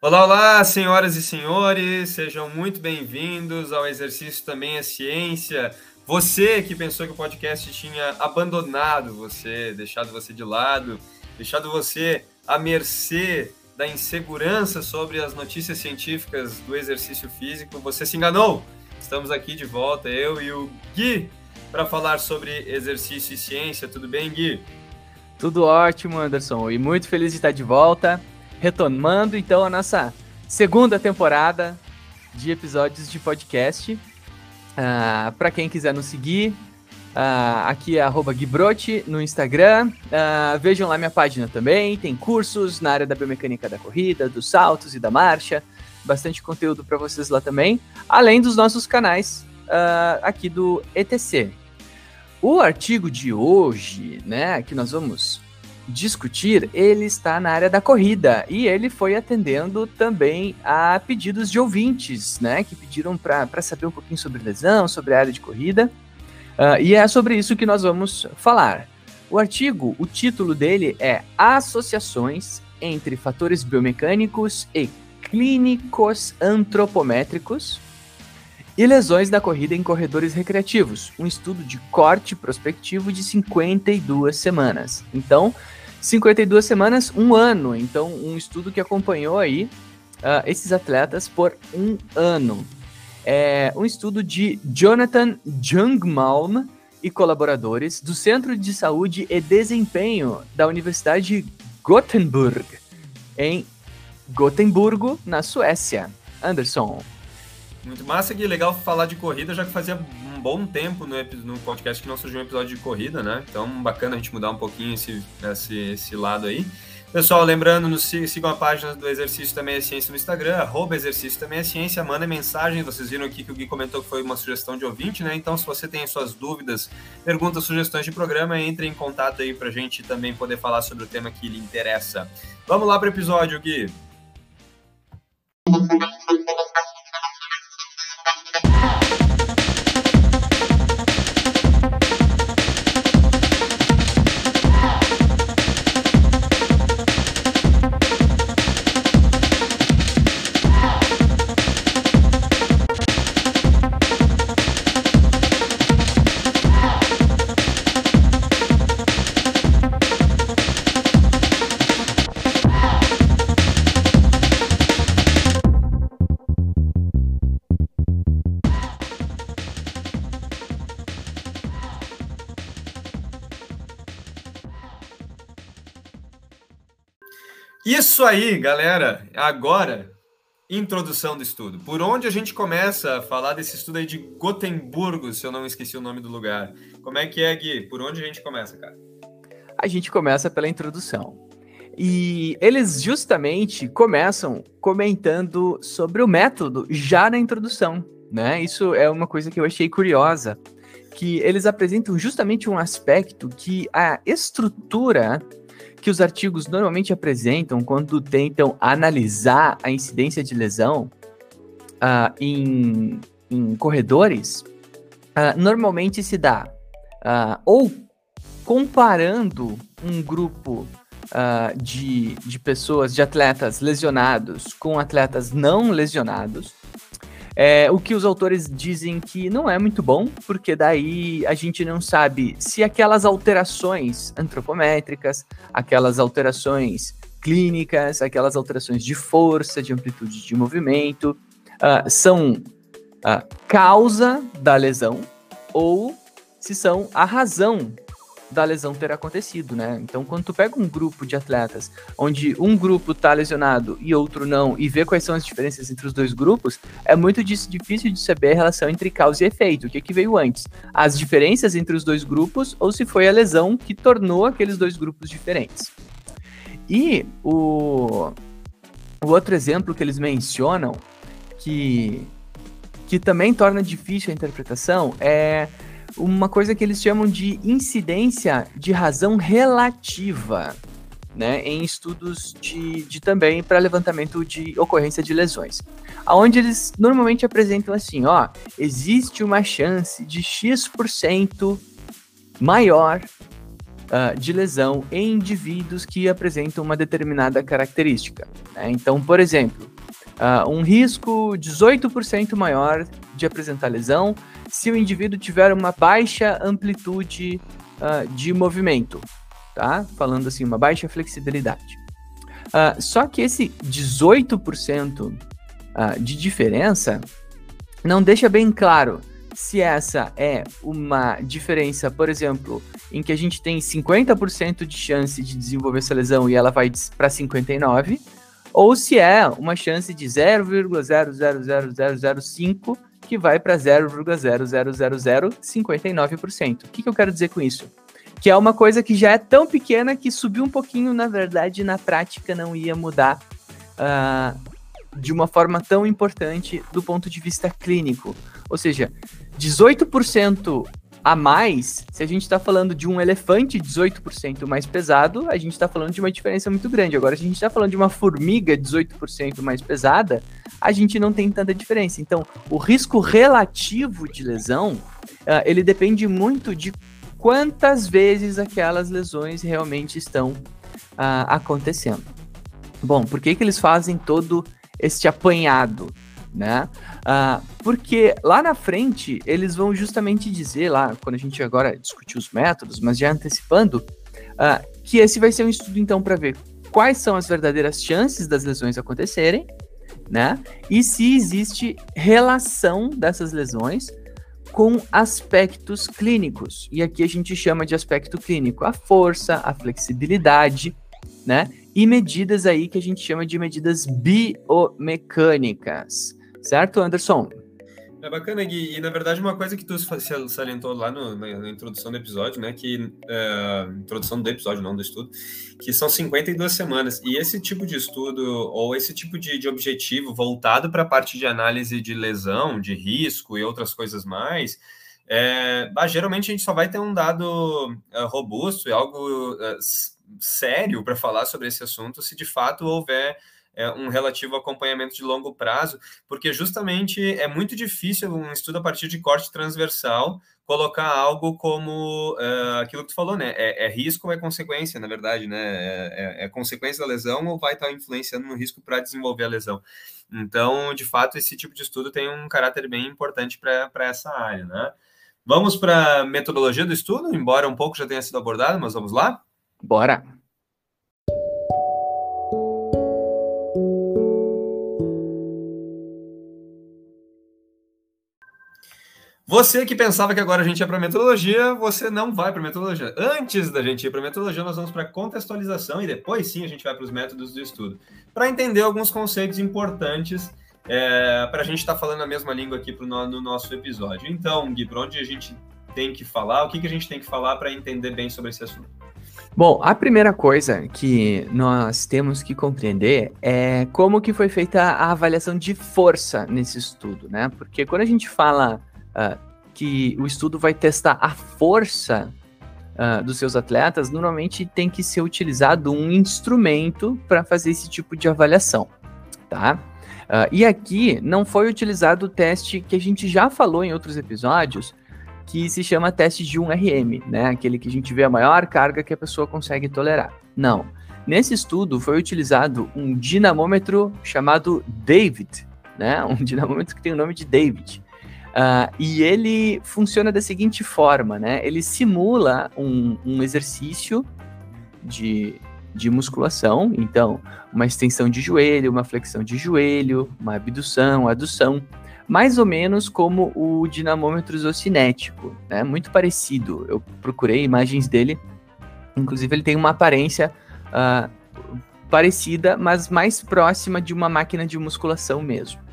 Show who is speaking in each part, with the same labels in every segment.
Speaker 1: Olá, olá, senhoras e senhores, sejam muito bem-vindos ao Exercício Também é Ciência. Você que pensou que o podcast tinha abandonado você, deixado você de lado, deixado você à mercê da insegurança sobre as notícias científicas do exercício físico, você se enganou. Estamos aqui de volta, eu e o Gui, para falar sobre exercício e ciência. Tudo bem, Gui?
Speaker 2: Tudo ótimo, Anderson, e muito feliz de estar de volta retomando então a nossa segunda temporada de episódios de podcast. Uh, ah, Para quem quiser nos seguir, uh, aqui é Guibrote no Instagram. Uh, vejam lá minha página também. Tem cursos na área da biomecânica da corrida, dos saltos e da marcha. Bastante conteúdo para vocês lá também. Além dos nossos canais aqui do ETC. O artigo de hoje, né, que nós vamos discutir, ele está na área da corrida e ele foi atendendo também a pedidos de ouvintes, né, que pediram para saber um pouquinho sobre lesão, sobre a área de corrida. Uh, e é sobre isso que nós vamos falar. O artigo, o título dele é Associações entre fatores biomecânicos e clínicos antropométricos e lesões da corrida em corredores recreativos, um estudo de corte prospectivo de 52 semanas. Então, 52 semanas, um ano. Então, um estudo que acompanhou aí uh, esses atletas por um ano. É um estudo de Jonathan Jungmalm e colaboradores do Centro de Saúde e Desempenho da Universidade de Gothenburg, em Gotemburgo, na Suécia. Anderson.
Speaker 1: Muito massa, que legal falar de corrida, já que fazia um bom tempo no, no podcast que não surgiu um episódio de corrida, né? Então, bacana a gente mudar um pouquinho esse, esse, esse lado aí. Pessoal, lembrando, nos sigam a página do Exercício Também é Ciência no Instagram, arroba Exercício Também é Ciência, mandem mensagem, vocês viram aqui que o Gui comentou que foi uma sugestão de ouvinte, né? Então, se você tem suas dúvidas, perguntas, sugestões de programa, entre em contato aí pra gente também poder falar sobre o tema que lhe interessa. Vamos lá pro episódio, Gui. Aí, galera. Agora, introdução do estudo. Por onde a gente começa a falar desse estudo aí de Gotemburgo, se eu não esqueci o nome do lugar? Como é que é, Gui? Por onde a gente começa, cara?
Speaker 2: A gente começa pela introdução. E eles justamente começam comentando sobre o método já na introdução, né? Isso é uma coisa que eu achei curiosa, que eles apresentam justamente um aspecto que a estrutura que os artigos normalmente apresentam quando tentam analisar a incidência de lesão uh, em, em, corredores, uh, normalmente se dá uh, ou comparando um grupo de, de pessoas, de atletas lesionados com atletas não lesionados, é, o que os autores dizem que não é muito bom, porque daí a gente não sabe se aquelas alterações antropométricas, aquelas alterações clínicas, aquelas alterações de força, de amplitude de movimento, uh, são uh, causa da lesão ou se são a razão da lesão ter acontecido, né? Então, quando tu pega um grupo de atletas, onde um grupo tá lesionado e outro não, e vê quais são as diferenças entre os dois grupos, é muito difícil de saber a relação entre causa e efeito. O que, que veio antes? As diferenças entre os dois grupos ou se foi a lesão que tornou aqueles dois grupos diferentes. E o, o outro exemplo que eles mencionam, que, que também torna difícil a interpretação, é uma coisa que eles chamam de incidência de razão relativa, né, em estudos de, de também para levantamento de ocorrência de lesões. Onde eles normalmente apresentam assim, ó, existe uma chance de X% maior uh, de lesão em indivíduos que apresentam uma determinada característica. Né? Então, por exemplo, uh, um risco 18% maior de apresentar lesão se o indivíduo tiver uma baixa amplitude uh, de movimento, tá? Falando assim, uma baixa flexibilidade. Uh, só que esse 18% uh, de diferença não deixa bem claro se essa é uma diferença, por exemplo, em que a gente tem 50% de chance de desenvolver essa lesão e ela vai para 59%, ou se é uma chance de 0,000005 que vai para 0,00059%. O que, que eu quero dizer com isso? Que é uma coisa que já é tão pequena que subiu um pouquinho, na verdade, na prática não ia mudar uh, de uma forma tão importante do ponto de vista clínico. Ou seja, 18% a mais, se a gente está falando de um elefante 18% mais pesado, a gente está falando de uma diferença muito grande. Agora, se a gente está falando de uma formiga 18% mais pesada, a gente não tem tanta diferença. Então, o risco relativo de lesão, uh, ele depende muito de quantas vezes aquelas lesões realmente estão uh, acontecendo. Bom, por que, que eles fazem todo este apanhado? Né? Uh, porque lá na frente eles vão justamente dizer lá, quando a gente agora discutir os métodos, mas já antecipando, uh, que esse vai ser um estudo então para ver quais são as verdadeiras chances das lesões acontecerem, né? E se existe relação dessas lesões com aspectos clínicos. E aqui a gente chama de aspecto clínico a força, a flexibilidade, né? E medidas aí que a gente chama de medidas biomecânicas. Certo, Anderson?
Speaker 1: É bacana, Gui. E na verdade, uma coisa que tu salientou lá no, na, na, introdução do episódio, né? Que. É, introdução do episódio, não do estudo, que são 52 semanas. E esse tipo de estudo, ou esse tipo de, de objetivo voltado para a parte de análise de lesão, de risco e outras coisas mais. É, bah, geralmente a gente só vai ter um dado uh, robusto e algo uh, sério para falar sobre esse assunto se de fato houver é, um relativo acompanhamento de longo prazo, porque justamente é muito difícil um estudo a partir de corte transversal colocar algo como uh, aquilo que tu falou, né? É, é, risco ou é consequência, na verdade, né? É, é, é consequência da lesão ou vai estar influenciando no risco para desenvolver a lesão. Então, de fato, esse tipo de estudo tem um caráter bem importante para essa área, né? Vamos para a metodologia do estudo, embora um pouco já tenha sido abordado, mas vamos lá?
Speaker 2: Bora!
Speaker 1: Você que pensava que agora a gente ia para metodologia, você não vai para metodologia. Antes da gente ir para metodologia, nós vamos para contextualização e depois sim a gente vai para os métodos do estudo, para entender alguns conceitos importantes é, para a gente estar tá falando a mesma língua aqui pro, no, no nosso episódio. Então, Gui, para onde a gente tem que falar, o que, que a gente tem que falar para entender bem sobre esse assunto?
Speaker 2: Bom, a primeira coisa que nós temos que compreender é como que foi feita a avaliação de força nesse estudo, né? Porque quando a gente fala uh, que o estudo vai testar a força uh, dos seus atletas, normalmente tem que ser utilizado um instrumento para fazer esse tipo de avaliação, tá? Uh, e aqui não foi utilizado o teste que a gente já falou em outros episódios, que se chama teste de 1RM, né? Aquele que a gente vê a maior carga que a pessoa consegue tolerar. Não. Nesse estudo foi utilizado um dinamômetro chamado David, né? Um dinamômetro que tem o nome de David. Uh, e ele funciona da seguinte forma, né? Ele simula um, um exercício de, de musculação, então uma extensão de joelho, uma flexão de joelho, uma abdução, adução, mais ou menos como o dinamômetro isocinético, né? Muito parecido. Eu procurei imagens dele, inclusive ele tem uma aparência uh, parecida, mas mais próxima de uma máquina de musculação mesmo.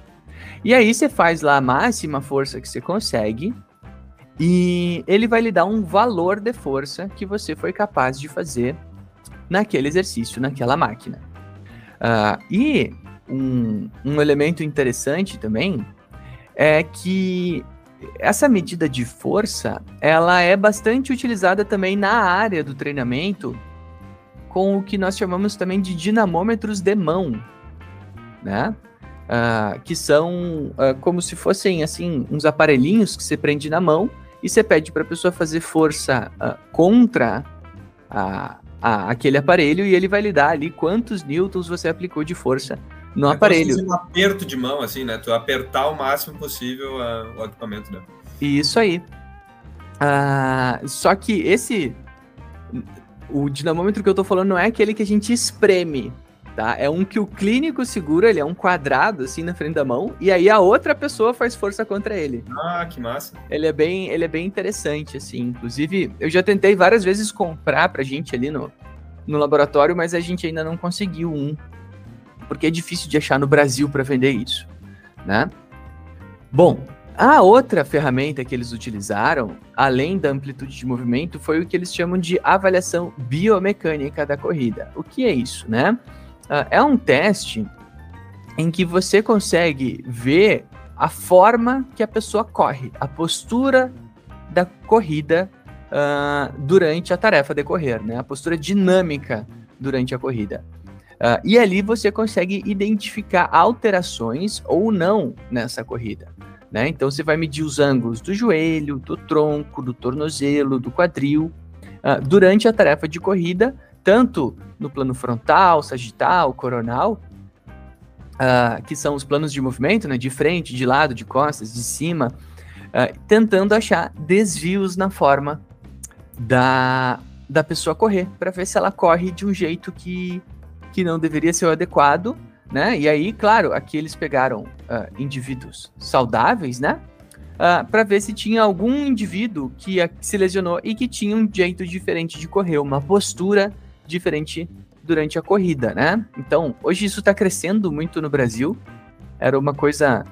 Speaker 2: E aí você faz lá a máxima força que você consegue e ele vai lhe dar um valor de força que você foi capaz de fazer naquele exercício, naquela máquina. Uh, e um, um elemento interessante também é que essa medida de força, ela é bastante utilizada também na área do treinamento com o que nós chamamos também de dinamômetros de mão, né? Uh, que são uh, como se fossem assim uns aparelhinhos que você prende na mão e você pede para a pessoa fazer força uh, contra a, a, aquele aparelho e ele vai lhe dar ali quantos newtons você aplicou de força no é aparelho.
Speaker 1: um aperto de mão, assim, né? Tu apertar o máximo possível uh, o equipamento, né?
Speaker 2: Isso aí. Uh, só que esse. O dinamômetro que eu tô falando não é aquele que a gente espreme, tá? É um que o clínico segura, ele é um quadrado assim na frente da mão, e aí a outra pessoa faz força contra ele.
Speaker 1: Ah, que massa.
Speaker 2: Ele é bem, ele é bem interessante, assim. Inclusive, eu já tentei várias vezes comprar pra gente ali no, no laboratório, mas a gente ainda não conseguiu um porque é difícil de achar no Brasil para vender isso, né? Bom, a outra ferramenta que eles utilizaram, além da amplitude de movimento, foi o que eles chamam de avaliação biomecânica da corrida. O que é isso, né? Uh, é um teste em que você consegue ver a forma que a pessoa corre, a postura da corrida uh, durante a tarefa de correr, né? A postura dinâmica durante a corrida. Uh, e ali você consegue identificar alterações ou não nessa corrida. Né? Então você vai medir os ângulos do joelho, do tronco, do tornozelo, do quadril, uh, durante a tarefa de corrida, tanto no plano frontal, sagital, coronal, uh, que são os planos de movimento, né? de frente, de lado, de costas, de cima, tentando achar desvios na forma da, da pessoa correr, para ver se ela corre de um jeito que que não deveria ser o adequado, né? E aí, claro, aqui eles pegaram uh, indivíduos saudáveis, né? Uh, para ver se tinha algum indivíduo que se lesionou e que tinha um jeito diferente de correr, uma postura diferente durante a corrida, né? Então, hoje isso está crescendo muito no Brasil. Era uma coisa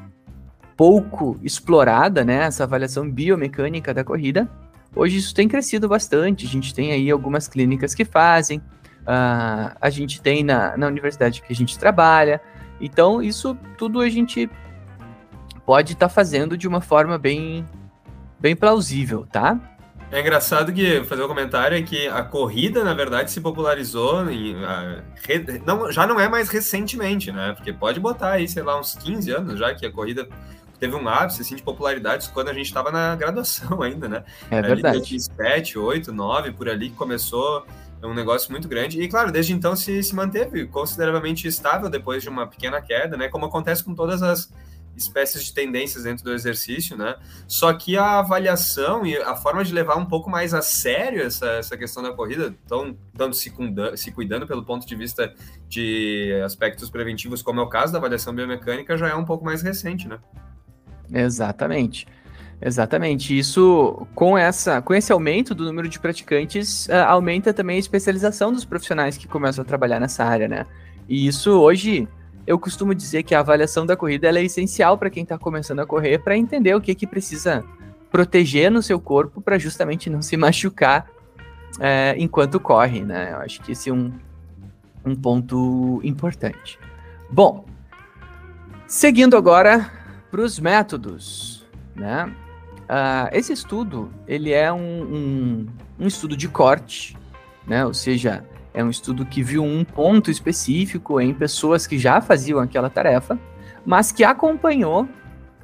Speaker 2: pouco explorada, né? Essa avaliação biomecânica da corrida. Hoje isso tem crescido bastante. A gente tem aí algumas clínicas que fazem, uh, a gente tem na, na universidade que a gente trabalha. Então, isso tudo a gente pode estar tá fazendo de uma forma bem, bem plausível, tá?
Speaker 1: É engraçado que fazer um comentário é que a corrida, na verdade, se popularizou em, uh, re, não, já não é mais recentemente, né? Porque pode botar aí, sei lá, uns 15 anos já que a corrida teve um ápice assim, de popularidade quando a gente estava na graduação ainda, né?
Speaker 2: É verdade.
Speaker 1: 2007, 8, 9, por ali que começou é um negócio muito grande. E, claro, desde então se, se manteve consideravelmente estável depois de uma pequena queda, né? Como acontece com todas as espécies de tendências dentro do exercício, né? Só que a avaliação e a forma de levar um pouco mais a sério essa, essa questão da corrida, tão, tanto se, se cuidando pelo ponto de vista de aspectos preventivos, como é o caso da avaliação biomecânica, já é um pouco mais recente, né?
Speaker 2: Exatamente. Exatamente. Isso, com, essa, com esse aumento do número de praticantes, uh, aumenta também a especialização dos profissionais que começam a trabalhar nessa área, né? E isso hoje, eu costumo dizer que a avaliação da corrida é essencial para quem está começando a correr, para entender o que, que precisa proteger no seu corpo para justamente não se machucar é, enquanto corre, né? Eu acho que esse é um, um ponto importante. Bom, seguindo agora para os métodos, né? Uh, esse estudo, ele é um, um, um, estudo de corte, né? Ou seja, é um estudo que viu um ponto específico em pessoas que já faziam aquela tarefa, mas que acompanhou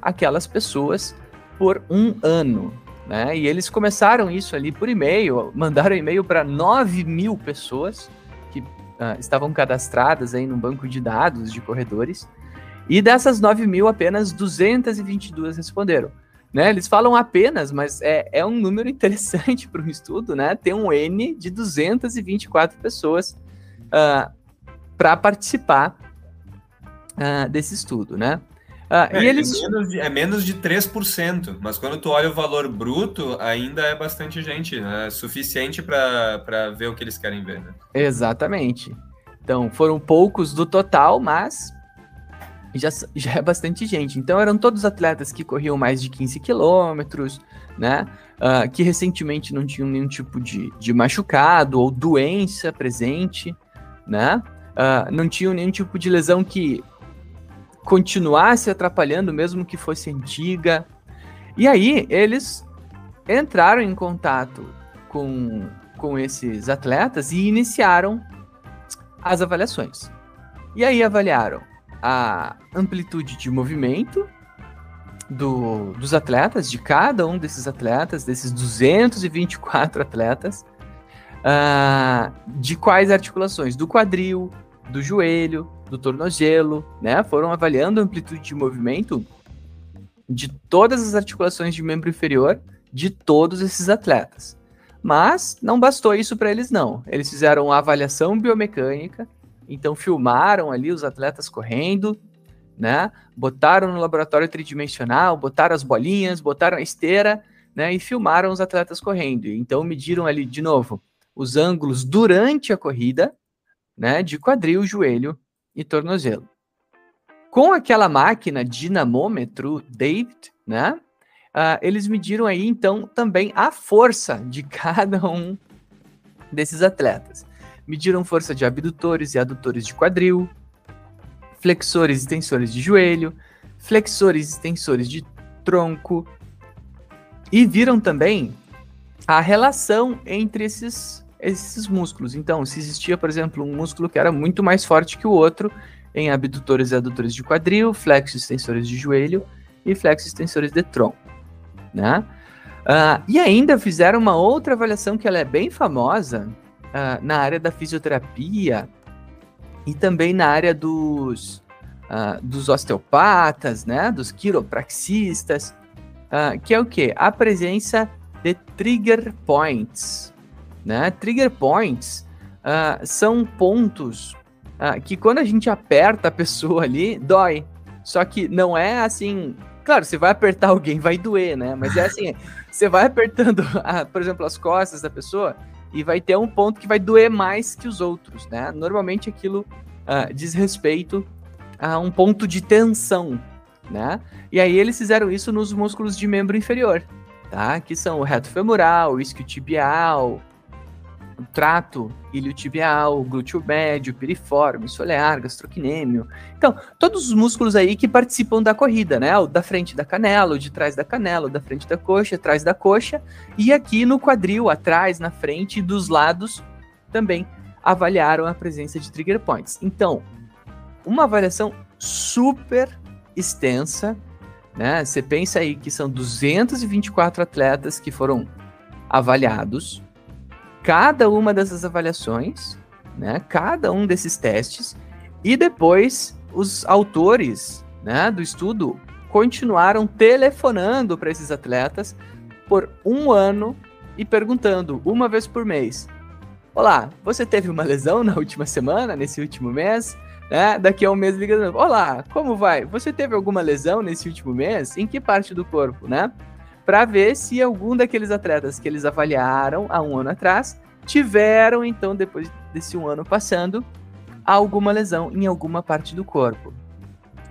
Speaker 2: aquelas pessoas por um ano, né? E eles começaram isso ali por e-mail, mandaram e-mail para 9 mil pessoas que uh, estavam cadastradas aí no banco de dados de corredores, e dessas 9 mil, apenas 222 responderam. Né? Eles falam apenas, mas é, é um número interessante para um estudo, né? Tem um N de 224 pessoas uh, ah, para participar uh, desse estudo, né?
Speaker 1: Uh, é, e eles... é, menos de, é menos de 3%, mas quando tu olha o valor bruto, ainda é bastante gente, né? É suficiente para ver o que eles querem ver, né?
Speaker 2: Exatamente. Então, foram poucos do total, mas já, já é bastante gente. Então eram todos atletas que corriam mais de 15 quilômetros, né? Uh, que recentemente não tinham nenhum tipo de, de machucado ou doença presente, né? Uh, não tinham nenhum tipo de lesão que continuasse atrapalhando, mesmo que fosse antiga. E aí eles entraram em contato com, com esses atletas e iniciaram as avaliações. E aí avaliaram a amplitude de movimento do, dos atletas, de cada um desses atletas, desses 224 atletas, uh, de quais articulações? Do quadril, do joelho, do tornozelo, né? Foram avaliando a amplitude de movimento de todas as articulações de membro inferior de todos esses atletas. Mas não bastou isso para eles não. Eles fizeram uma avaliação biomecânica, então filmaram ali os atletas correndo, né? Botaram no laboratório tridimensional, botaram as bolinhas, botaram a esteira, né? E filmaram os atletas correndo. Então mediram ali de novo os ângulos durante a corrida, né? De quadril, joelho e tornozelo. Com aquela máquina dinamômetro David, né? Uh, eles mediram aí então também a força de cada um desses atletas. Mediram força de abdutores e adutores de quadril, flexores e tensores de joelho, flexores e tensores de tronco, e viram também a relação entre esses, esses músculos. Então, se existia, por exemplo, um músculo que era muito mais forte que o outro em abdutores e adutores de quadril, flexos e tensores de joelho e flexos e tensores de tronco, né? Uh, e ainda fizeram uma outra avaliação que ela é bem famosa uh, na área da fisioterapia e também na área dos, uh, dos osteopatas, né, dos quiropraxistas, uh, que é o que? A presença de trigger points. Né? Trigger points são pontos que quando a gente aperta a pessoa ali, dói. Só que não é assim. Claro, você vai apertar alguém, vai doer, né? Mas é assim, você vai apertando, a, por exemplo, as costas da pessoa e vai ter um ponto que vai doer mais que os outros, né? Normalmente aquilo uh, diz respeito a um ponto de tensão, né? E aí eles fizeram isso nos músculos de membro inferior, tá? Que são o reto femoral, o isquiotibial, o trato iliotibial, glúteo médio, piriforme, solear, gastrocnêmio. Então, todos os músculos aí que participam da corrida, né? O da frente da canela, o de trás da canela, o da frente da coxa, atrás da coxa, e aqui no quadril, atrás, na frente e dos lados também avaliaram a presença de trigger points. Então, uma avaliação super extensa, né? Você pensa aí que são 224 atletas que foram avaliados. Cada uma dessas avaliações, né? Cada um desses testes e depois os autores, né, do estudo continuaram telefonando para esses atletas por um ano e perguntando uma vez por mês: Olá, você teve uma lesão na última semana, nesse último mês? Né? Daqui a um mês ligando, olá, como vai? Você teve alguma lesão nesse último mês? Em que parte do corpo, né? Para ver se algum daqueles atletas que eles avaliaram há um ano atrás tiveram, então, depois desse um ano passando, alguma lesão em alguma parte do corpo.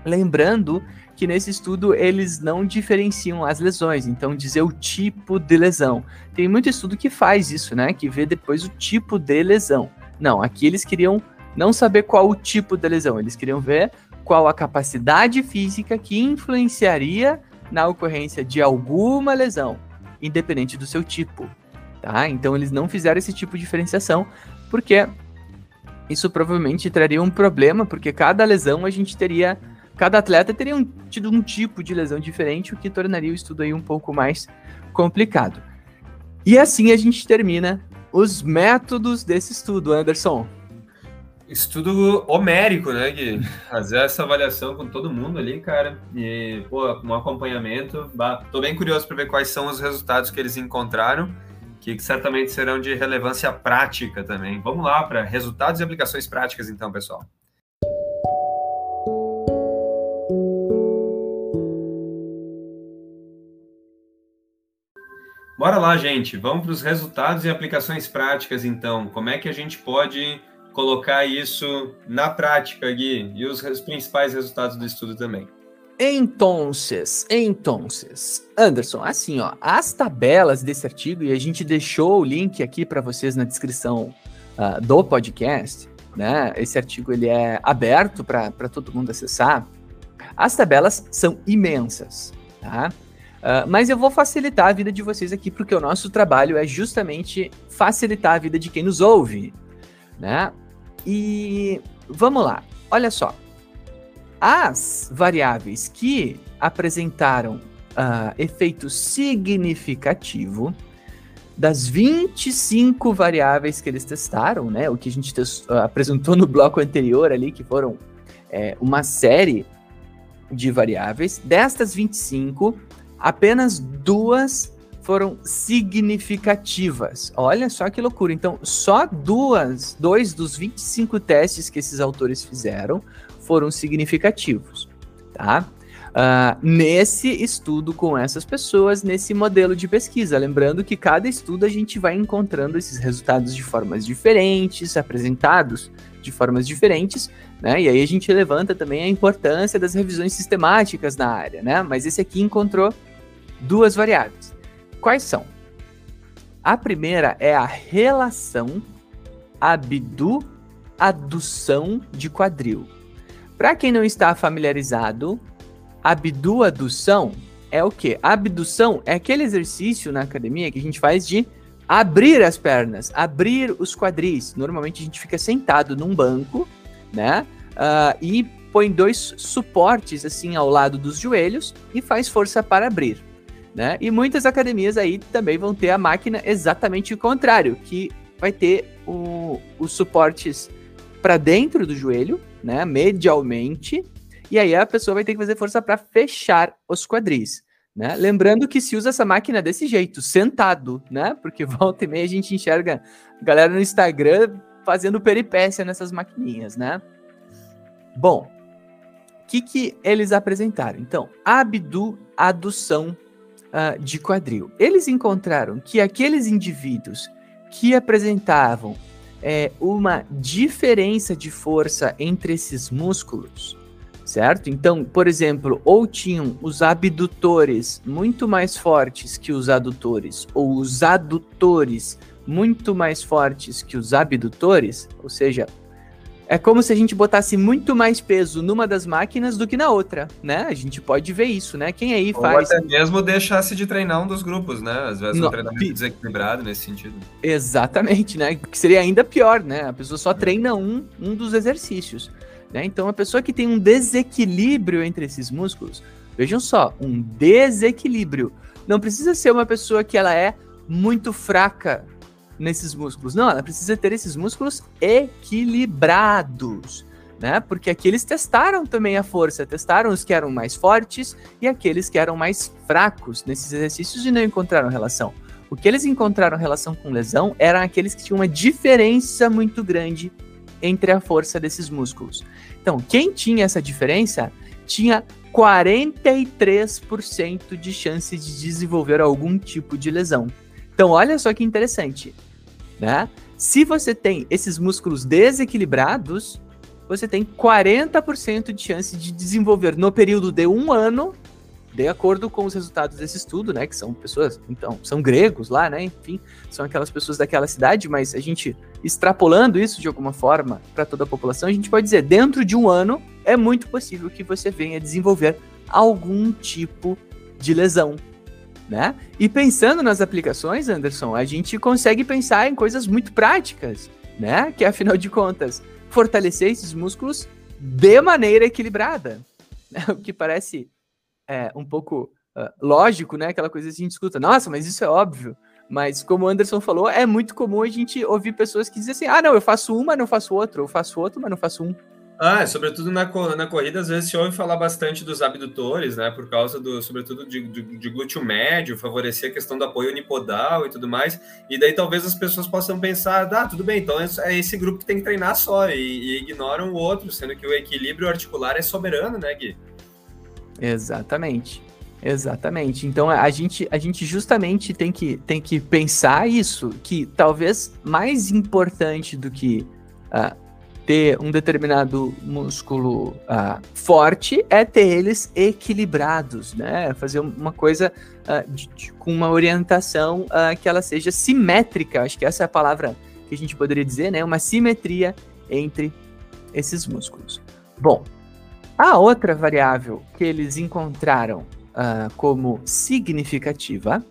Speaker 2: Lembrando que nesse estudo eles não diferenciam as lesões, então dizer o tipo de lesão. Tem muito estudo que faz isso, né? Que vê depois o tipo de lesão. Não, aqui eles queriam não saber qual o tipo de lesão, eles queriam ver qual a capacidade física que influenciaria na ocorrência de alguma lesão, independente do seu tipo. Tá? Então eles não fizeram esse tipo de diferenciação, porque isso provavelmente traria um problema, porque cada lesão a gente teria cada atleta teria um, tido um tipo de lesão diferente, o que tornaria o estudo aí um pouco mais complicado. E assim a gente termina os métodos desse estudo, Anderson.
Speaker 1: Estudo homérico, né, Gui? Fazer essa avaliação com todo mundo ali, cara. E, pô, um acompanhamento. Bah, tô bem curioso para ver quais são os resultados que eles encontraram, que certamente serão de relevância prática também. Vamos lá para resultados e aplicações práticas, então, pessoal. Bora lá, gente. Vamos para os resultados e aplicações práticas, então. Como é que a gente pode colocar isso na prática, Gui? E os, principais resultados do estudo também.
Speaker 2: Então, então, Anderson, assim, ó, as tabelas desse artigo, e a gente deixou o link aqui para vocês na descrição uh, do podcast, né? Esse artigo ele é aberto para todo mundo acessar. As tabelas são imensas, tá? Uh, mas eu vou facilitar a vida de vocês aqui, porque o nosso trabalho é justamente facilitar a vida de quem nos ouve, né? E vamos lá, olha só. As variáveis que apresentaram uh, efeito significativo das 25 variáveis que eles testaram, né? O que a gente uh, apresentou no bloco anterior ali, que foram é, uma série de variáveis. Destas 25, apenas duas foram significativas. Olha só que loucura. Então, só duas, dois dos 25 testes que esses autores fizeram foram significativos, tá? Uh, nesse estudo com essas pessoas, nesse modelo de pesquisa. Lembrando que cada estudo a gente vai encontrando esses resultados de formas diferentes, apresentados de formas diferentes, né? E aí a gente levanta também a importância das revisões sistemáticas na área, né? Mas esse aqui encontrou duas variáveis. Quais são? A primeira é a relação abdu-adução de quadril. Para quem não está familiarizado, abdu-adução é o que? Abdução é aquele exercício na academia que a gente faz de abrir as pernas, abrir os quadris. Normalmente a gente fica sentado num banco, né? Uh, e põe dois suportes assim ao lado dos joelhos e faz força para abrir. Né? E muitas academias aí também vão ter a máquina exatamente o contrário, que vai ter o, os suportes para dentro do joelho né, medialmente, e aí a pessoa vai ter que fazer força para fechar os quadris. Né? Lembrando que se usa essa máquina desse jeito, sentado, né? Porque volta e meia a gente enxerga galera no Instagram fazendo peripécia nessas maquininhas, né? Bom, o que, que eles apresentaram? Então, abdu adução uh, de quadril. Eles encontraram que aqueles indivíduos que apresentavam é, uma diferença de força entre esses músculos, certo? Então, por exemplo, ou tinham os abdutores muito mais fortes que os adutores, ou os adutores muito mais fortes que os abdutores, ou seja, é como se a gente botasse muito mais peso numa das máquinas do que na outra, né? A gente pode ver isso, né? Quem aí
Speaker 1: Ou
Speaker 2: faz.
Speaker 1: até mesmo deixasse de treinar um dos grupos, né? Às vezes no... um treinamento desequilibrado nesse sentido.
Speaker 2: Exatamente, né? Que seria ainda pior, né? A pessoa só treina um, um dos exercícios. Né? Então, a pessoa que tem um desequilíbrio entre esses músculos, vejam só, um desequilíbrio. Não precisa ser uma pessoa que ela é muito fraca nesses músculos. Não, ela precisa ter esses músculos equilibrados, né? Porque aqui eles testaram também a força, testaram os que eram mais fortes e aqueles que eram mais fracos nesses exercícios e não encontraram relação. O que eles encontraram relação com lesão eram aqueles que tinham uma diferença muito grande entre a força desses músculos. Então, quem tinha essa diferença tinha 43% de chance de desenvolver algum tipo de lesão. Então, olha só que interessante né? Se você tem esses músculos desequilibrados, você tem 40% de chance de desenvolver no período de um ano, de acordo com os resultados desse estudo, né? Que são pessoas, então, são gregos lá, né? Enfim, são aquelas pessoas daquela cidade, mas a gente extrapolando isso de alguma forma para toda a população, a gente pode dizer, dentro de um ano, é muito possível que você venha desenvolver algum tipo de lesão, né? E pensando nas aplicações, Anderson, a gente consegue pensar em coisas muito práticas, né? Que afinal de contas, fortalecer esses músculos de maneira equilibrada, né? o que parece é, um pouco uh, lógico, né? Aquela coisa que a gente escuta, nossa, mas isso é óbvio. Mas como o Anderson falou, é muito comum a gente ouvir pessoas que dizem assim: ah, não, eu faço uma, não faço outro, eu faço outro, mas não faço um.
Speaker 1: Ah, sobretudo na, na corrida, às vezes se ouve falar bastante dos abdutores, né? Por causa do, sobretudo, de, de, de, glúteo médio, favorecer a questão do apoio unipodal e tudo mais. E daí talvez as pessoas possam pensar, ah, tudo bem, então é esse grupo que tem que treinar só, e, e ignoram o outro, sendo que o equilíbrio articular é soberano, né, Gui?
Speaker 2: Exatamente. Exatamente. Então a gente, a gente justamente tem que, tem que pensar isso, que talvez mais importante do que. Uh, ter um determinado músculo uh, forte é ter eles equilibrados, né? Fazer uma coisa uh, de, de, com uma orientação uh, que ela seja simétrica. Acho que essa é a palavra que a gente poderia dizer, né? Uma simetria entre esses músculos. Bom, a outra variável que eles encontraram como significativa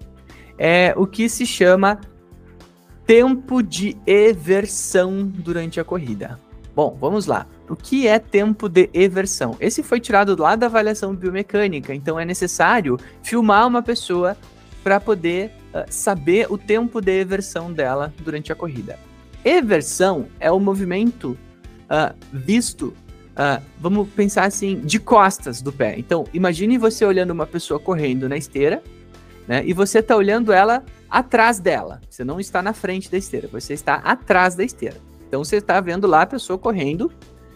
Speaker 2: é o que se chama tempo de eversão durante a corrida. Bom, vamos lá. O que é tempo de eversão? Esse foi tirado lá da avaliação biomecânica, então é necessário filmar uma pessoa para poder uh, saber o tempo de eversão dela durante a corrida. Eversão é o movimento uh, visto, uh, vamos pensar assim, de costas do pé. Então, imagine você olhando uma pessoa correndo na esteira, né? E você está olhando ela atrás dela. Você não está na frente da esteira, você está atrás da esteira. Então você está vendo lá a pessoa correndo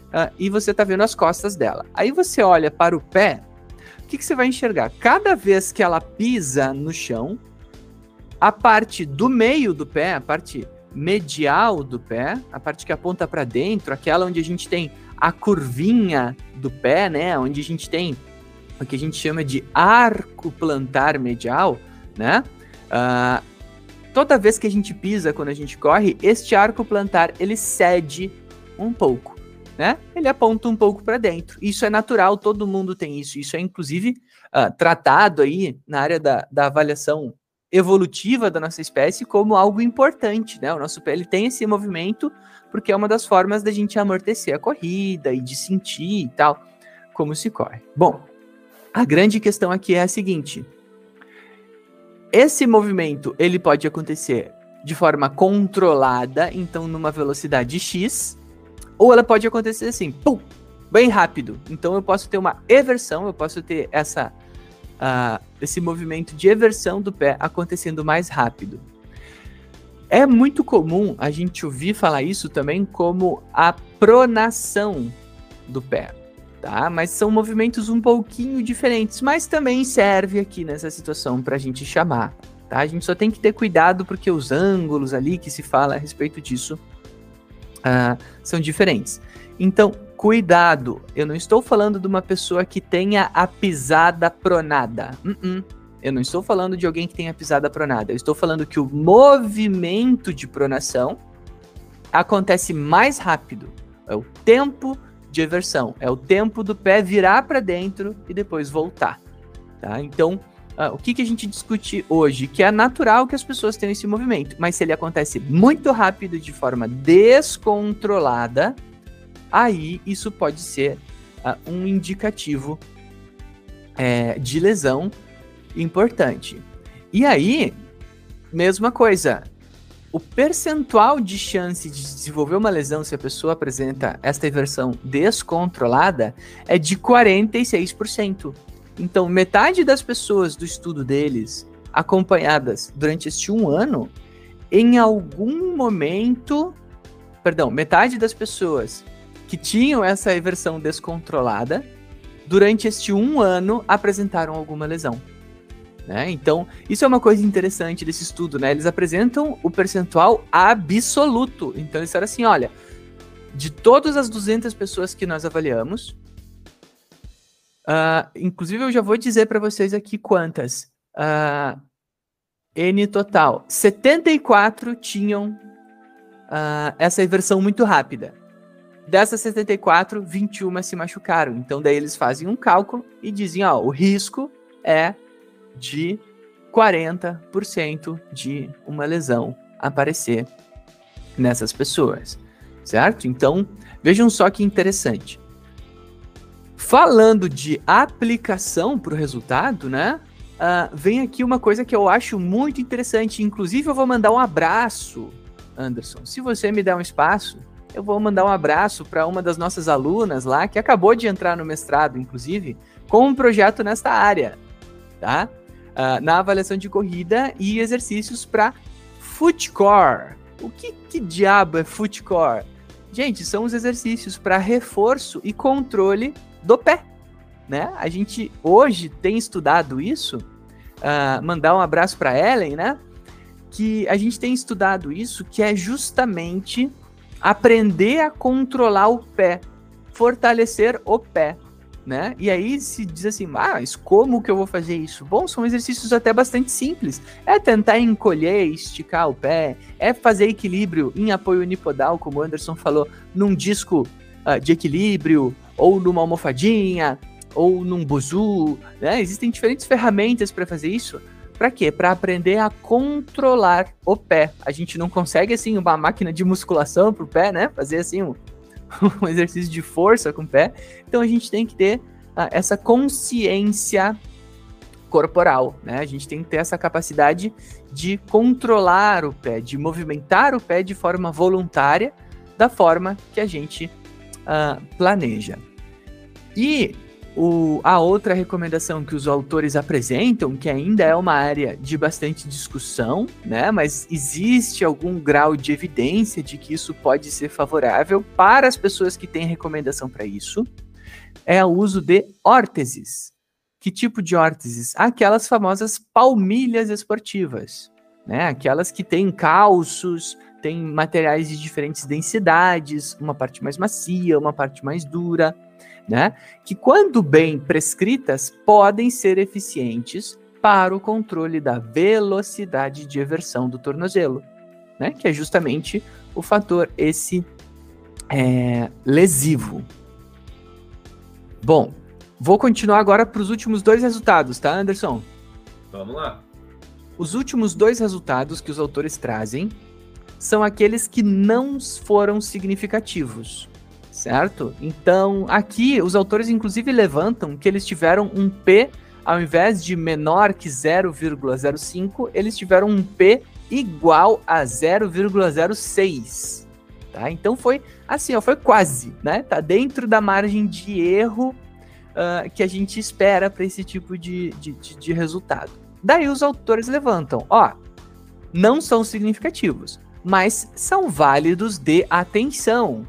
Speaker 2: uh, e você está vendo as costas dela. Aí você olha para o pé, o que, que você vai enxergar? Cada vez que ela pisa no chão, a parte do meio do pé, a parte medial do pé, a parte que aponta para dentro, aquela onde a gente tem a curvinha do pé, né? Onde a gente tem o que a gente chama de arco plantar medial, né? Uh, toda vez que a gente pisa, quando a gente corre, este arco plantar ele cede um pouco, né? Ele aponta um pouco para dentro. Isso é natural, todo mundo tem isso. Isso é inclusive uh, tratado aí na área da, da avaliação evolutiva da nossa espécie como algo importante, né? O nosso pé ele tem esse movimento porque é uma das formas da gente amortecer a corrida e de sentir e tal como se corre. Bom, a grande questão aqui é a seguinte: esse movimento ele pode acontecer de forma controlada, então numa velocidade x, ou ela pode acontecer assim, pum, bem rápido. Então eu posso ter uma eversão, eu posso ter essa uh, esse movimento de eversão do pé acontecendo mais rápido. É muito comum a gente ouvir falar isso também como a pronação do pé tá? Mas são movimentos um pouquinho diferentes, mas também serve aqui nessa situação para a gente chamar, tá? A gente só tem que ter cuidado porque os ângulos ali que se fala a respeito disso uh, são diferentes. Então, cuidado, eu não estou falando de uma pessoa que tenha a pisada pronada. Uh -uh. Eu não estou falando de alguém que tenha pisada pronada. Eu estou falando que o movimento de pronação acontece mais rápido. É o tempo de eversão. É o tempo do pé virar para dentro e depois voltar. Tá? Então, uh, o que, que a gente discute hoje? Que é natural que as pessoas tenham esse movimento, mas se ele acontece muito rápido, de forma descontrolada, aí isso pode ser uh, um indicativo é, de lesão importante. E aí, mesma coisa, o percentual de chance de desenvolver uma lesão se a pessoa apresenta esta inversão descontrolada é de 46%. Então, metade das pessoas do estudo deles, acompanhadas durante este um ano, em algum momento. Perdão, metade das pessoas que tinham essa inversão descontrolada, durante este um ano, apresentaram alguma lesão. Né? Então, isso é uma coisa interessante desse estudo, né? Eles apresentam o percentual absoluto. Então, eles disseram assim, olha, de todas as 200 pessoas que nós avaliamos, uh, inclusive eu já vou dizer para vocês aqui quantas. Uh, N total, 74 tinham uh, essa inversão muito rápida. Dessas 74, 21 se machucaram. Então, daí eles fazem um cálculo e dizem, ó, o risco é de 40% de uma lesão aparecer nessas pessoas, certo? Então, vejam só que interessante. Falando de aplicação para o resultado, né? Uh, vem aqui uma coisa que eu acho muito interessante. Inclusive, eu vou mandar um abraço, Anderson. Se você me der um espaço, eu vou mandar um abraço para uma das nossas alunas lá, que acabou de entrar no mestrado, inclusive, com um projeto nesta área, tá? Uh, na avaliação de corrida e exercícios para footcore. O que, que diabo é footcore? Gente, são os exercícios para reforço e controle do pé. Né? A gente hoje tem estudado isso. Uh, mandar um abraço para Ellen, né? Que a gente tem estudado isso, que é justamente aprender a controlar o pé, fortalecer o pé né? E aí se diz assim, ah, mas como que eu vou fazer isso? Bom, são exercícios até bastante simples. É tentar encolher, esticar o pé, é fazer equilíbrio em apoio unipodal, como o Anderson falou, num disco uh, de equilíbrio ou numa almofadinha. ou num Bozu, né? Existem diferentes ferramentas para fazer isso. Para quê? Para aprender a controlar o pé. A gente não consegue assim uma máquina de musculação para o pé, né? Fazer assim um, um, exercício de força com o pé. Então a gente tem que ter uh, essa consciência corporal, né? A gente tem que ter essa capacidade de controlar o pé, de movimentar o pé de forma voluntária, da forma que a gente uh, planeja. E o, a outra recomendação que os autores apresentam, que ainda é uma área de bastante discussão, né, mas existe algum grau de evidência de que isso pode ser favorável para as pessoas que têm recomendação para isso, é o uso de órteses. Que tipo de órteses? Aquelas famosas palmilhas esportivas, né? Aquelas que têm calços, têm materiais de diferentes densidades, uma parte mais macia, uma parte mais dura, né? Que quando bem prescritas podem ser eficientes para o controle da velocidade de eversão do tornozelo, né? Que é justamente o fator esse é, lesivo. Bom, Vou continuar agora para os últimos dois resultados, tá, Anderson?
Speaker 1: Vamos lá.
Speaker 2: Os últimos dois resultados que os autores trazem são aqueles que não foram significativos, certo? Então, aqui os autores inclusive levantam que eles tiveram um P ao invés de menor que 0,05, eles tiveram um P igual a 0,06. Tá? Então foi assim, ó, foi quase, né? Tá dentro da margem de erro uh, que a gente espera para esse tipo de, de, de, de resultado. Daí os autores levantam, ó, não são significativos, mas são válidos de atenção.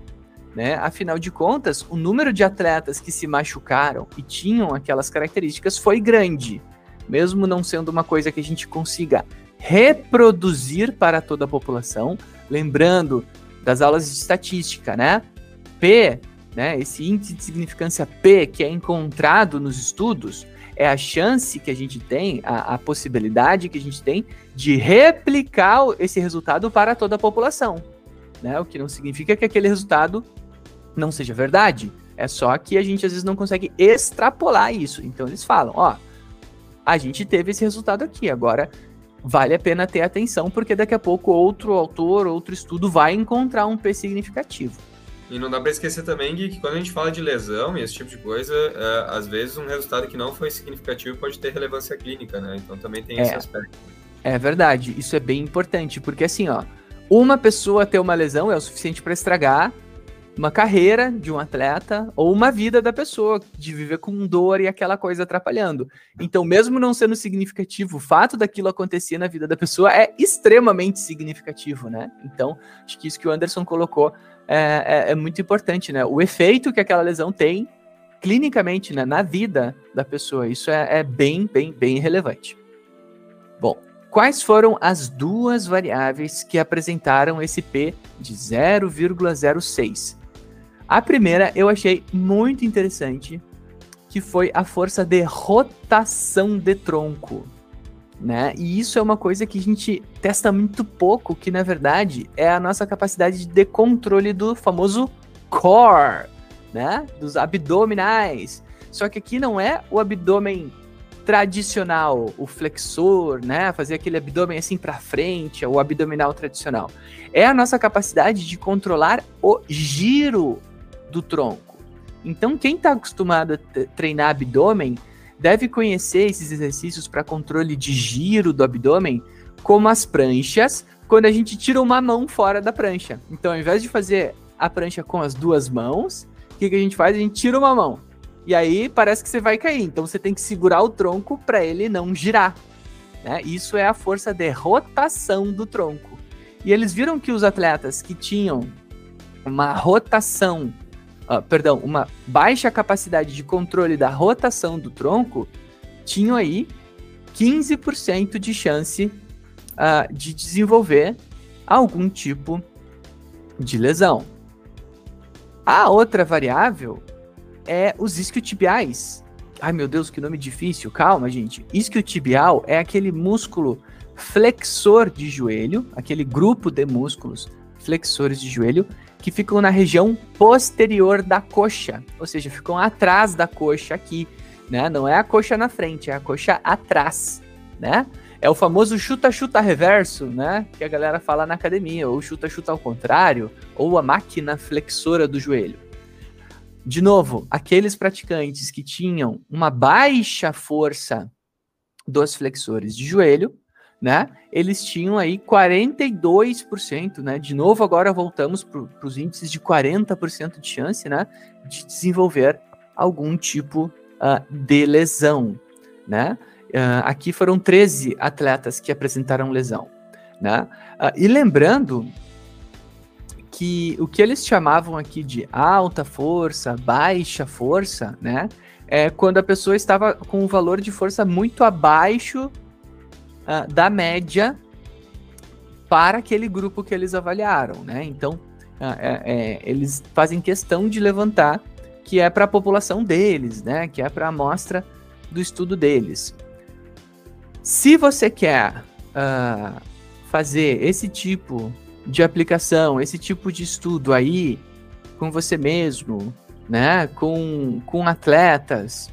Speaker 2: Né? Afinal de contas, o número de atletas que se machucaram e tinham aquelas características foi grande, mesmo não sendo uma coisa que a gente consiga reproduzir para toda a população. Lembrando das aulas de estatística, né? P né? Esse índice de significância P que é encontrado nos estudos é a chance que a gente tem, a, a possibilidade que a gente tem de replicar esse resultado para toda a população. Né? O que não significa que aquele resultado não seja verdade. É só que a gente às vezes não consegue extrapolar isso. Então eles falam, ó, a gente teve esse resultado aqui, agora vale a pena ter atenção, porque daqui a pouco outro autor, outro estudo vai encontrar um P significativo.
Speaker 1: E não dá para esquecer também, Gui, que quando a gente fala de lesão e esse tipo de coisa, é, às vezes um resultado que não foi significativo pode ter relevância clínica, né? Então também tem é, esse aspecto.
Speaker 2: É verdade, isso é bem importante, porque assim, ó, uma pessoa ter uma lesão é o suficiente para estragar uma carreira de um atleta ou uma vida da pessoa, de viver com dor e aquela coisa atrapalhando. Então, mesmo não sendo significativo, o fato daquilo acontecer na vida da pessoa é extremamente significativo, né? Então, acho que isso que o Anderson colocou é, é, é, muito importante, né? O efeito que aquela lesão tem clinicamente né, na vida da pessoa. Isso é, é bem, bem, bem relevante. Bom, quais foram as duas variáveis que apresentaram esse P de 0,06? A primeira eu achei muito interessante, que foi a força de rotação de tronco né? E isso é uma coisa que a gente testa muito pouco, que na verdade é a nossa capacidade de controle do famoso core, né? Dos abdominais. Só que aqui não é o abdômen tradicional, o flexor, né? Fazer aquele abdômen assim para frente, o abdominal tradicional. É a nossa capacidade de controlar o giro do tronco. Então, quem está acostumado a treinar abdômen deve conhecer esses exercícios para controle de giro do abdômen, como as pranchas, quando a gente tira uma mão fora da prancha. Então, ao invés de fazer a prancha com as duas mãos, o que, que a gente faz? A gente tira uma mão. E aí parece que você vai cair. Então você tem que segurar o tronco para ele não girar. Né? Isso é a força de rotação do tronco. E eles viram que os atletas que tinham uma rotação uh, perdão, uma baixa capacidade de controle da rotação do tronco, tinham aí 15% de chance uh, de desenvolver algum tipo de lesão. A outra variável é os isquiotibiais. Ai meu Deus, que nome difícil. Calma, gente. Isquiotibial é aquele músculo flexor de joelho, aquele grupo de músculos flexores de joelho que ficam na região posterior da coxa, ou seja, ficam atrás da coxa aqui, né? Não é a coxa na frente, é a coxa atrás, né? É o famoso chuta-chuta reverso, né? Que a galera fala na academia, ou chuta-chuta ao contrário, ou a máquina flexora do joelho. De novo, aqueles praticantes que tinham uma baixa força dos flexores de joelho, né? Eles tinham aí 42%, né? De novo, agora voltamos para os índices de 40% de chance, né? De desenvolver algum tipo uh, de lesão, né? Uh, aqui foram 13 atletas que apresentaram lesão, né? Uh, e lembrando que o que eles chamavam aqui de alta força, baixa força, né? É quando a pessoa estava com um valor de força muito abaixo uh, da média para aquele grupo que eles avaliaram, né? Então, é, é, eles fazem questão de levantar que é para a população deles, né? Que é para a amostra do estudo deles. Se você quer uh, fazer esse tipo de aplicação, esse tipo de estudo aí com você mesmo, né, com, com atletas,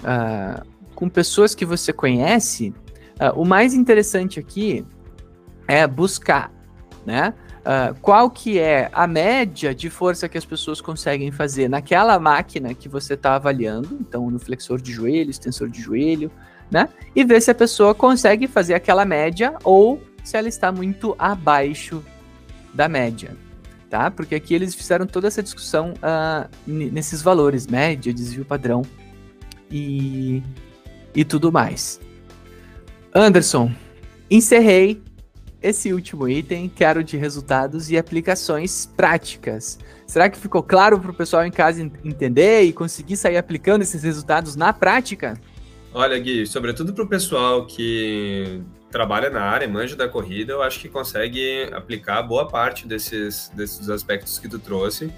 Speaker 2: uh, com pessoas que você conhece, uh, o mais interessante aqui é buscar, né, uh, qual que é a média de força que as pessoas conseguem fazer naquela máquina que você está avaliando, então no flexor de joelho, extensor de joelho, né? E ver se a pessoa consegue fazer aquela média ou se ela está muito abaixo da média, tá? Porque aqui eles fizeram toda essa discussão uh, nesses valores, média, desvio padrão e, e tudo mais. Anderson, encerrei esse último item, quero de resultados e aplicações práticas. Será que ficou claro para o pessoal em casa entender e conseguir sair aplicando esses resultados na prática?
Speaker 1: Olha, Gui, sobretudo para o pessoal que trabalha na área, manja da corrida, eu acho que consegue aplicar boa parte desses, desses aspectos que tu trouxe.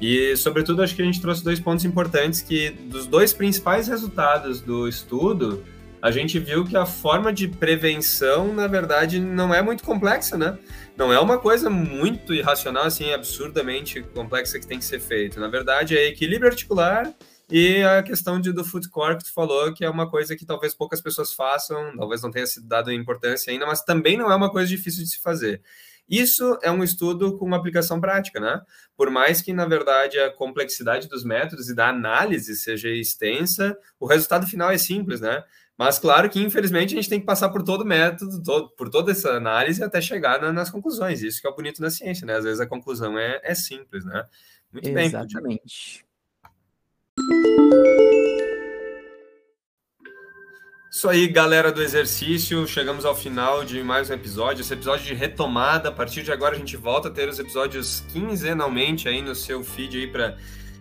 Speaker 1: E, sobretudo, acho que a gente trouxe dois pontos importantes que, dos dois principais resultados do estudo, a gente viu que a forma de prevenção, na verdade, não é muito complexa, né? Não é uma coisa muito irracional, assim, absurdamente complexa que tem que ser feita. Na verdade, é equilíbrio articular e a questão de, do food core que tu falou, que é uma coisa que talvez poucas pessoas façam, talvez não tenha sido dado importância ainda, mas também não é uma coisa difícil de se fazer. Isso é um estudo com uma aplicação prática, né? Por mais que, na verdade, a complexidade dos métodos e da análise seja extensa, o resultado final é simples, né? Mas, claro que, infelizmente, a gente tem que passar por todo o método, todo, por toda essa análise até chegar na, nas conclusões. Isso que é o bonito da ciência, né? Às vezes a conclusão é, é simples, né?
Speaker 2: Muito Exatamente. bem. Exatamente.
Speaker 1: Isso aí, galera do exercício. Chegamos ao final de mais um episódio. Esse episódio de retomada. A partir de agora a gente volta a ter os episódios quinzenalmente aí no seu feed aí para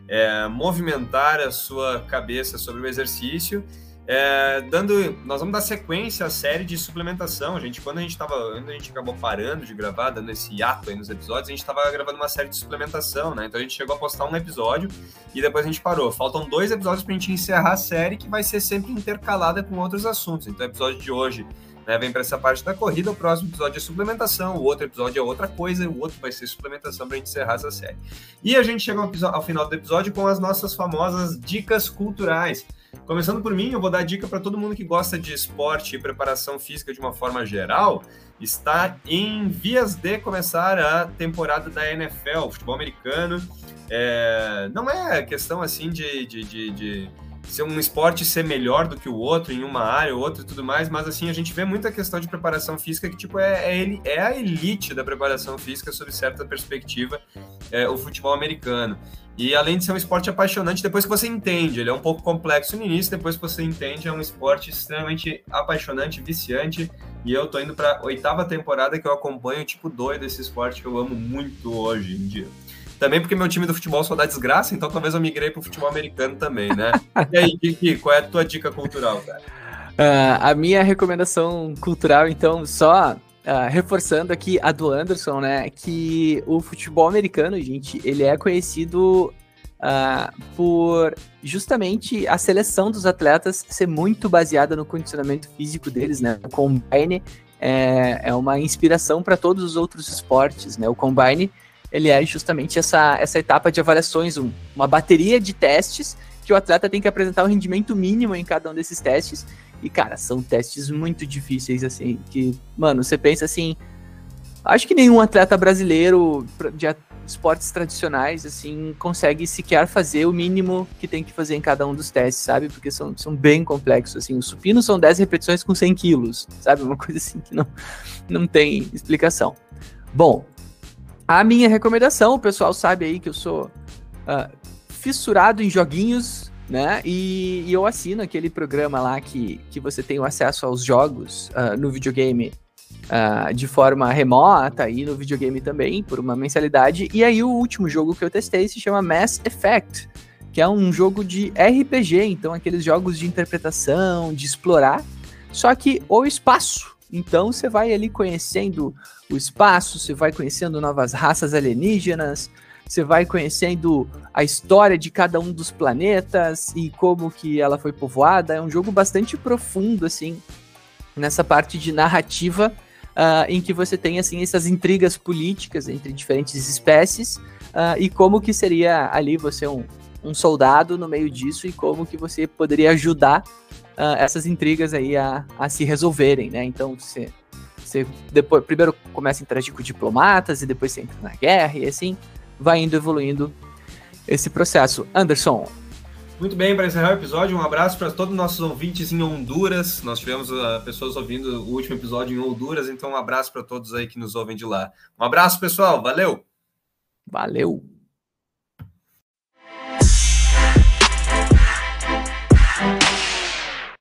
Speaker 1: é, movimentar a sua cabeça sobre o exercício. É, dando, nós vamos dar sequência à série de suplementação. Gente, quando a gente estava, a gente acabou parando de gravar, dando esse hiato aí nos episódios, a gente estava gravando uma série de suplementação, né? Então a gente chegou a postar um episódio e depois a gente parou. Faltam dois episódios para a gente encerrar a série que vai ser sempre intercalada com outros assuntos. Então o episódio de hoje né, vem para essa parte da corrida, o próximo episódio é suplementação, o outro episódio é outra coisa, o outro vai ser suplementação para a gente encerrar essa série. E a gente chega ao final do episódio com as nossas famosas dicas culturais. Começando por mim, eu vou dar dica para todo mundo que gosta de esporte e preparação física de uma forma geral. Está em vias de começar a temporada da NFL, futebol americano. É, não é questão assim de, de, de, de ser um esporte ser melhor do que o outro em uma área ou outra e tudo mais, mas assim, a gente vê muita questão de preparação física que, tipo, é, é, é a elite da preparação física sob certa perspectiva, é, o futebol americano. E além de ser um esporte apaixonante, depois que você entende, ele é um pouco complexo no início, depois que você entende, é um esporte extremamente apaixonante, viciante. E eu tô indo para oitava temporada que eu acompanho, tipo, doido esse esporte que eu amo muito hoje em dia. Também porque meu time do futebol só dá desgraça, então talvez eu migrei pro futebol americano também, né? e aí, Kiki, qual é a tua dica cultural, cara?
Speaker 2: Uh, a minha recomendação cultural, então, só uh, reforçando aqui a do Anderson, né? Que o futebol americano, gente, ele é conhecido uh, por justamente a seleção dos atletas ser muito baseada no condicionamento físico deles, né? O combine é, é uma inspiração para todos os outros esportes, né? O Combine, ele é justamente essa, essa etapa de avaliações, um, uma bateria de testes que o atleta tem que apresentar um rendimento mínimo em cada um desses testes. E, cara, são testes muito difíceis, assim, que, mano, você pensa assim, acho que nenhum atleta brasileiro de esportes tradicionais, assim, consegue sequer fazer o mínimo que tem que fazer em cada um dos testes, sabe? Porque são, são bem complexos, assim. O supino são 10 repetições com 100 quilos, sabe? Uma coisa assim que não, não tem explicação. Bom, a minha recomendação, o pessoal sabe aí que eu sou uh, fissurado em joguinhos, né? E, e, eu assino aquele programa lá que, que você tem o acesso aos jogos uh, no videogame uh, de forma remota e no videogame também, por uma mensalidade. E aí o último jogo que eu testei se chama Mass Effect, que é um jogo de RPG, então aqueles jogos de interpretação, de explorar, só que o espaço. Então você vai ali conhecendo o espaço, você vai conhecendo novas raças alienígenas, você vai conhecendo a história de cada um dos planetas e como que ela foi povoada. É um jogo bastante profundo, assim, nessa parte de narrativa, uh, em que você tem, assim, essas intrigas políticas entre diferentes espécies uh, e como que seria ali você um, um soldado no meio disso e como que você poderia ajudar uh, essas intrigas aí a, a se resolverem, né? Então você, você depois, primeiro começa a interagir com diplomatas e depois você entra na guerra e assim vai indo evoluindo esse processo. Anderson.
Speaker 1: Muito bem, para encerrar o episódio, um abraço para todos os nossos ouvintes em Honduras. Nós tivemos uh, pessoas ouvindo o último episódio em Honduras, então um abraço para todos aí que nos ouvem de lá. Um abraço, pessoal. Valeu!
Speaker 2: Valeu!